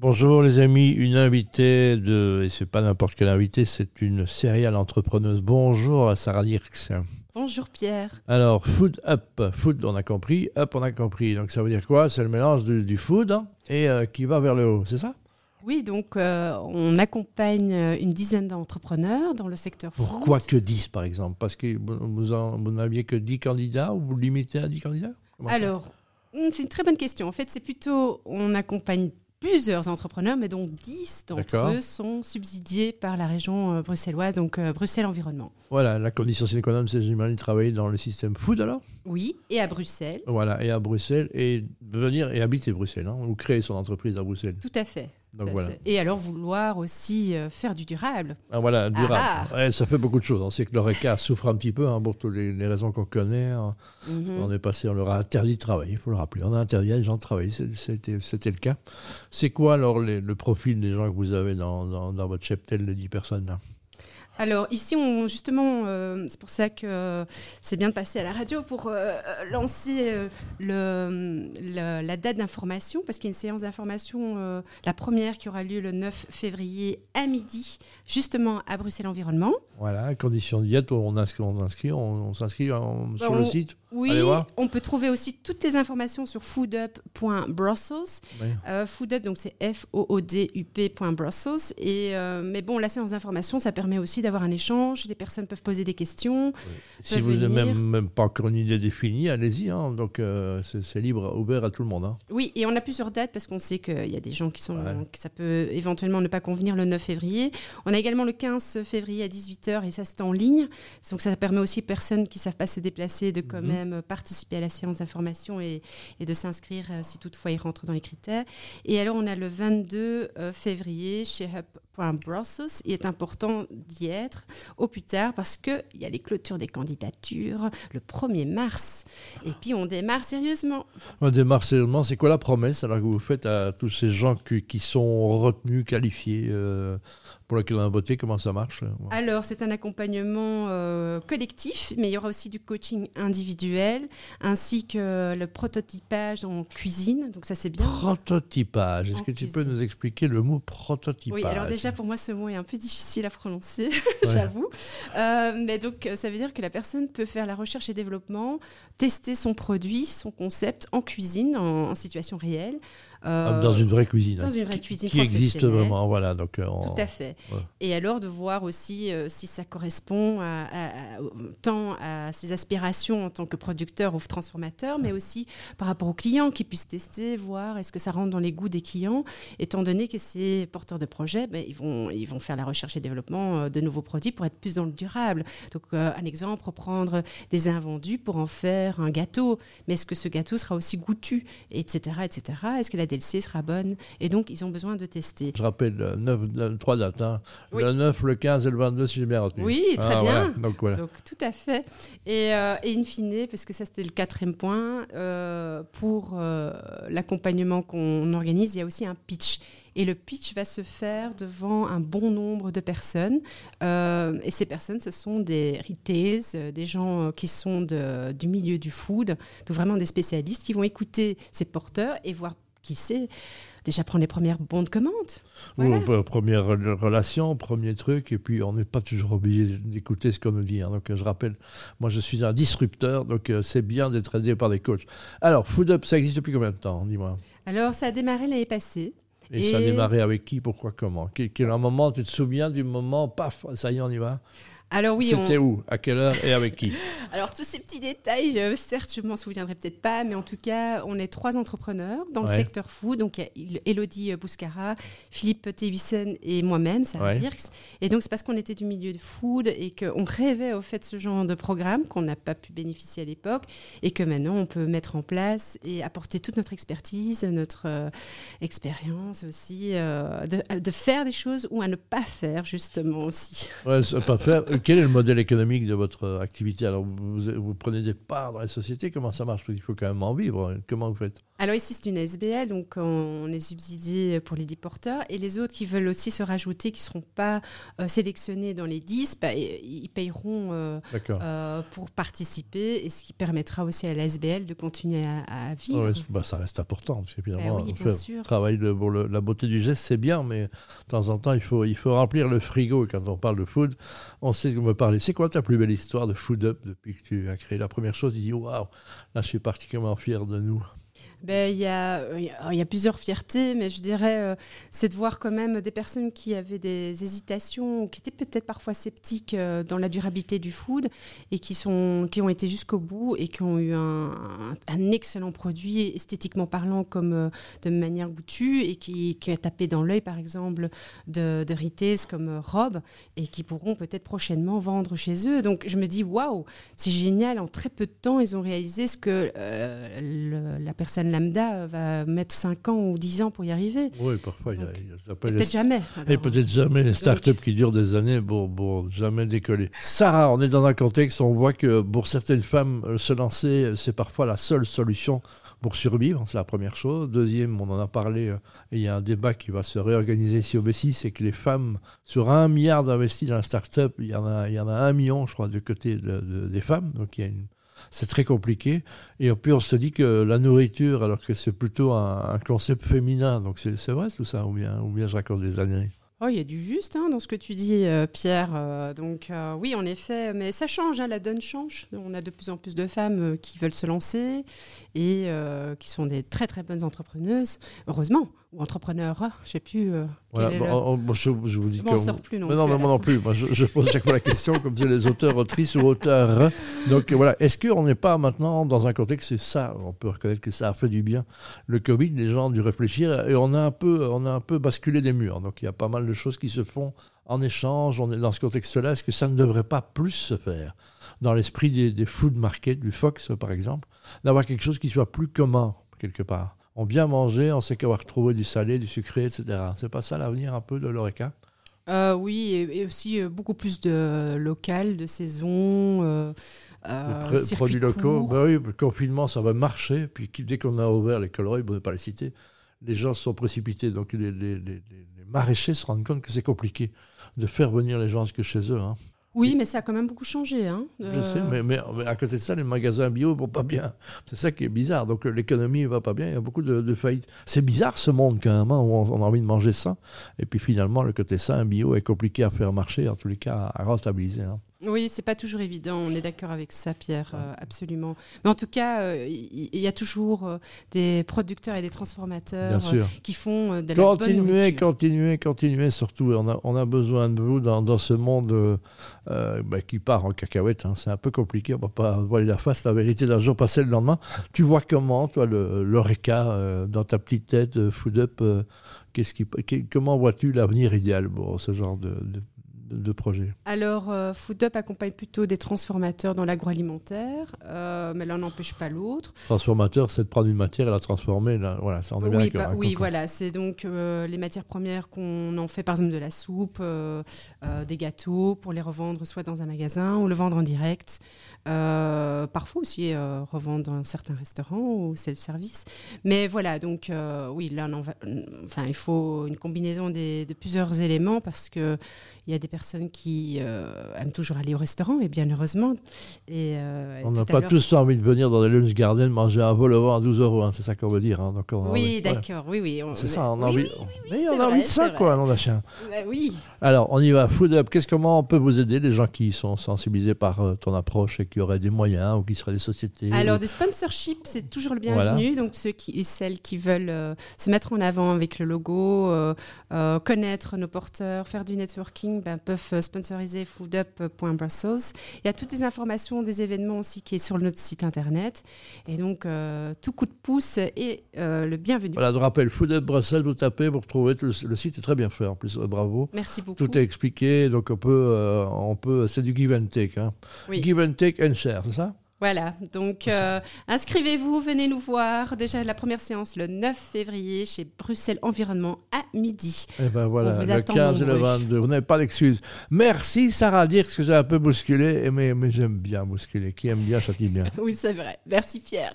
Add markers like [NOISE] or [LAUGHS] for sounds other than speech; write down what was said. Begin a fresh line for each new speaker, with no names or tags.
Bonjour les amis, une invitée de, et c'est pas n'importe quelle invitée, c'est une céréale entrepreneuse. Bonjour à Sarah Dirks.
Bonjour Pierre.
Alors, food up, food on a compris, up on a compris. Donc ça veut dire quoi? C'est le mélange du, du food hein, et euh, qui va vers le haut, c'est ça?
Oui, donc euh, on accompagne euh, une dizaine d'entrepreneurs dans le secteur food.
Pourquoi que 10 par exemple? Parce que vous, n'aviez que 10 candidats ou vous limitez à 10 candidats? Comment
Alors, hmm, c'est une très bonne question. En fait, c'est plutôt, on accompagne plusieurs entrepreneurs, mais dont 10 d'entre eux sont subsidiés par la région euh, bruxelloise, donc euh, Bruxelles Environnement.
Voilà, la condition sine qua non, c'est j'imagine travailler dans le système food alors?
Oui, et à Bruxelles,
Voilà, et à Bruxelles, et venir et habiter Bruxelles, hein, ou créer son entreprise à Bruxelles.
tout à fait.
Donc
Ça,
voilà.
c'est- Et alors vouloir aussi euh, faire du durable.
Ah, voilà, durable.
Ah
Ouais, ça fait beaucoup de choses. On sait que l'ORECA souffre un petit peu, hein, pour toutes les, les raisons qu'on connaît. hein.
Mhm.
On est passé, on leur a interdit de travailler, il faut le rappeler. On a interdit à des gens de travailler, c'est- c'était c'était le cas. C'est quoi alors les- le profil des gens que vous avez dans, dans, dans votre cheptel de 10 personnes là?
Alors ici, on, justement, euh, c'est pour ça que euh, c'est bien de passer à la radio pour euh, lancer le, le- la date d'information, parce qu'il y a une séance d'information, la première qui aura lieu le 9 février à midi, justement à Bruxelles Environnement.
Voilà, conditions de diète, on inscrit, on inscrit, on, on s'inscrit en- sur
Bah,
le site.
Oui, on peut trouver aussi toutes les informations sur foodup.brussels.
Oui.
Euh, foodup, donc c'est F-O-O-D-U-P.brussels. Et, euh, mais bon, la séance d'information, ça permet aussi d'avoir un échange. Les personnes peuvent poser des questions.
Si vous n'avez même, même pas encore une idée définie, allez-y. hein. Donc euh, c'est c'est libre, ouvert à tout le monde. hein.
Oui, et on a plusieurs dates parce qu'on sait qu'il y a des gens qui sont,
Ouais.
que ça peut éventuellement ne pas convenir le 9 février. On a également le 15 février à 18h et ça c'est en ligne. Donc ça permet aussi aux personnes qui ne savent pas se déplacer de quand
Mhm.
Participer à la séance d'information et, de s'inscrire euh, si toutefois ils rentrent dans les critères. Et alors on a le 22 euh, février chez Hub.Brussels. Il est important d'y être au plus tard parce qu'il y a les clôtures des candidatures le 1er mars. Et puis on démarre sérieusement.
On démarre sérieusement. C'est quoi la promesse alors que vous faites à tous ces gens qui, qui sont retenus, qualifiés, euh, pour lesquels on a voté Comment ça marche
Alors, c'est un accompagnement euh, collectif, mais il y aura aussi du coaching individuel, ainsi que le prototypage en cuisine. Donc ça, c'est bien.
Prototypage. Est-ce que tu peux nous expliquer le mot prototypage?
Oui, alors déjà pour moi ce mot est un peu difficile à prononcer, [LAUGHS]
Ouais.
j'avoue. Euh, mais donc ça veut dire que la personne peut faire la recherche et développement, tester son produit, son concept en cuisine, en, en situation réelle. Euh,
Dans une vraie cuisine.
dans
hein,
une vraie
qui-
cuisine
Qui existe
professionnelle.
vraiment. Voilà. Donc, euh, on-
Tout à fait.
Ouais.
Et alors de voir aussi euh, si ça correspond à, à- à- tant à ses aspirations en tant que producteur ou transformateur, mais aussi par rapport aux clients qui puissent tester, voir est-ce que ça rentre dans les goûts des clients, étant donné que ces porteurs de projets, ben, ils, vont, ils vont faire la recherche et développement de nouveaux produits pour être plus dans le durable. Donc euh, un exemple, reprendre des invendus pour en faire un gâteau, mais est-ce que ce gâteau sera aussi goûtu, etc. etc. Est-ce que la DLC sera bonne Et donc ils ont besoin de tester.
Je rappelle euh, neuf- euh, trois dates. hein.
Oui.
Le 9, le 15 et le 22, si j'ai bien retenu.
Oui, très
Ah,
bien.
voilà. Donc voilà.
Donc tout à fait. Et, euh, et in fine, parce que ça c'était le quatrième point, euh, pour euh, l'accompagnement qu'on organise, il y a aussi un pitch. Et le pitch va se faire devant un bon nombre de personnes. Euh, et ces personnes, ce sont des retails, des gens qui sont de- du milieu du food, donc vraiment des spécialistes qui vont écouter ces porteurs et voir qui sait déjà prendre les premières bons de commande. Voilà.
Ou, euh, première re- relation, premier truc, et puis on n'est pas toujours obligé d'écouter ce qu'on nous dit. hein. Donc euh, je rappelle, moi je suis un disrupteur, donc euh, c'est bien d'être aidé par des coachs. Alors, Food Up, ça existe depuis combien de temps Dis-moi?
Alors ça a démarré l'année passée.
Et, ça a démarré avec qui? Pourquoi? Comment? Quel, quel un moment, tu te souviens du moment, paf, ça y est, on y va?
Alors oui, on-
C'était où? À quelle heure et avec qui? [LAUGHS]
Alors tous ces petits détails, euh, certes, je m'en souviendrai peut-être pas, mais en tout cas, on est trois entrepreneurs dans
Ouais.
le secteur food. Donc il y a Elodie Bouscara, Philippe Tewissen et moi-même, Sarah
Ouais.
Et donc c'est parce qu'on était du milieu de food et qu'on rêvait au fait de ce genre de programme qu'on n'a pas pu bénéficier à l'époque et que maintenant on peut mettre en place et apporter toute notre expertise, notre euh, expérience aussi, euh, de, de faire des choses ou à ne pas faire justement aussi.
Ouais, ça pas faire. [LAUGHS] quel est le modèle économique de votre activité Alors, vous, vous, prenez des parts dans les sociétés, comment ça marche Il faut quand même en vivre. Comment vous faites
Alors ici, c'est une SBL, donc on est subsidié pour les 10 porteurs. Et les autres qui veulent aussi se rajouter, qui ne seront pas euh, sélectionnés dans les 10, bah, ils payeront euh, euh, pour participer, et ce qui permettra aussi à la SBL de continuer à, vivre.
bah, ça reste important, parce qu'évidemment, bah travail de, la beauté du geste, c'est bien, mais de temps en temps, il faut, il faut remplir le frigo. Quand on parle de food, on sait me parler. C'est quoi ta plus belle histoire de Food Up depuis que tu as créé la première chose? Il dit Waouh, là, je suis particulièrement fier de nous
ben, il, y a, plusieurs fiertés, mais je dirais, euh, c'est de voir quand même des personnes qui avaient des hésitations, qui étaient peut-être parfois sceptiques euh, dans la durabilité du food, et qui, sont, qui ont été jusqu'au bout et qui ont eu un, excellent produit, esthétiquement parlant, comme euh, de manière goûtue, et qui, a tapé dans l'œil, par exemple, de, de Rites comme Rob, et qui pourront peut-être prochainement vendre chez eux. Donc je me dis, waouh, c'est génial, en très peu de temps, ils ont réalisé ce que la personne lambda euh, va mettre 5 ans ou 10 ans pour y arriver.
Oui, parfois. il y
a, peut-être jamais.
et peut-être jamais les startups qui durent des années pour, jamais décoller. Sarah, on est dans un contexte où on voit que pour certaines femmes, euh, se lancer, c'est parfois la seule solution pour survivre, c'est la première chose. Deuxième, on en a parlé, euh, et il y a un débat qui va se réorganiser ici au B6, c'est que les femmes, sur un milliard d'investis dans la start-up, il y, en a, il y en a un million, je crois, du côté des femmes. Donc il y a une c'est très compliqué. Et puis on se dit que la nourriture, alors que c'est plutôt un, concept féminin, donc c'est vrai tout ça, ou bien, ou bien je raconte des années
Oh, il y a du juste hein, dans ce que tu dis, euh, Pierre. Euh, donc euh, oui, en effet, mais ça change, hein, la donne change. On a de plus en plus de femmes qui veulent se lancer et qui sont des très très bonnes entrepreneuses, heureusement, ou entrepreneurs, je ne sais plus.
Voilà, je, vous dis
que... sort plus non
mais non, mais moi non plus. Moi, je, pose chaque fois la question, comme disaient les auteurs, autrices ou auteurs. Donc voilà, est-ce qu'on n'est pas maintenant dans un contexte, c'est ça, on peut reconnaître que ça a fait du bien. Le Covid, les gens ont dû réfléchir et on a un peu, on a un peu basculé des murs. Donc il y a pas mal de choses qui se font en échange. On est dans ce contexte-là. Est-ce que ça ne devrait pas plus se faire dans l'esprit des, des food market, du Fox par exemple, d'avoir quelque chose qui soit plus commun quelque part? Bien manger, on sait qu'on va retrouver du salé, du sucré, etc. C'est pas ça l'avenir un peu de l'ORECA?
Euh, oui, et, aussi euh, beaucoup plus de local, de saison, euh,
produits locaux. Bah oui, le confinement, ça va marcher. Puis dès qu'on a ouvert les coloris, ne pas les citer, les gens se sont précipités. Donc les, les, maraîchers se rendent compte que c'est compliqué de faire venir les gens que chez eux. Hein.
Oui, mais ça a quand même beaucoup changé. Hein,
Je sais, mais, mais, à côté de ça, les magasins bio vont pas bien. C'est ça qui est bizarre. Donc euh, l'économie va pas bien, il y a beaucoup de, faillites. C'est bizarre ce monde quand même, hein, où on, a envie de manger ça. Et puis finalement, le côté sain, bio, est compliqué à faire marcher, en tous les cas à rentabiliser. Hein.
Oui, c'est pas toujours évident. On est d'accord avec ça, Pierre, euh, absolument. Mais en tout cas, euh, il y, a toujours euh, des producteurs et des transformateurs qui font de la
continuez,
bonne
Continuez, continuez, surtout. On a, on a besoin de vous dans, dans ce monde bah, qui part en cacahuète. Hein. C'est un peu compliqué. On va pas voiler la face. La vérité d'un jour passer le lendemain. Tu vois comment, toi, l'ORECA, dans ta petite tête, Food Up, qu'est-ce qui, comment vois-tu l'avenir idéal pour ce genre de, de projets
Alors, euh, Food Up accompagne plutôt des transformateurs dans l'agroalimentaire, euh, mais l'un n'empêche pas l'autre.
Transformateur, c'est de prendre une matière et la transformer. Là, voilà, ça en est
oui,
bien
bah, oui, voilà, c'est donc euh, les matières premières qu'on en fait, par exemple de la soupe, des gâteaux, pour les revendre soit dans un magasin ou le vendre en direct. parfois aussi revendre dans certains restaurants ou self-service. Mais voilà, donc oui, là, enfin, il faut une combinaison de plusieurs éléments parce que il y a des personnes qui euh, aiment toujours aller au restaurant, et bien heureusement. Et,
euh, on n'a pas tous envie de venir dans les lunch garden manger un vol à 12 euros, hein, c'est ça qu'on veut dire. Hein,
donc oui, d'accord, oui, oui.
C'est ça, on a envie, oui, on a envie de ça, quoi, non, chien.
Bah, oui.
Alors, on y va. Food Up, qu'est-ce comment on peut vous aider, les gens qui sont sensibilisés par euh, ton approche et qui auraient des moyens ou qui seraient des sociétés
Alors, du sponsorship, c'est toujours le bienvenu. Donc, ceux qui, et celles qui veulent se mettre en avant avec le logo, connaître nos porteurs, faire du networking, ben, peuvent euh, sponsoriser foodup.brussels. Il y a toutes les informations des événements aussi qui est sur notre site internet. Et donc, euh, tout coup de pouce est euh, le bienvenu.
Voilà, je rappelle, Food Brussels, vous tapez, vous retrouvez, le, site est très bien fait en plus, bravo.
Merci beaucoup.
Tout est expliqué, donc on peut, on peut c'est du give and take. Hein. Give and take and share, c'est ça?
Voilà, donc euh, inscrivez-vous, venez nous voir. Déjà la première séance le 9 février chez Bruxelles Environnement à midi.
Et ben voilà,
vous
le
attend
15 et le
nombreux.
22. Vous n'avez pas d'excuses. Merci Sarah dire que j'ai un peu bousculé, mais, mais j'aime bien bousculer. Qui aime bien, châtie bien. [LAUGHS]
Oui, c'est vrai. Merci Pierre.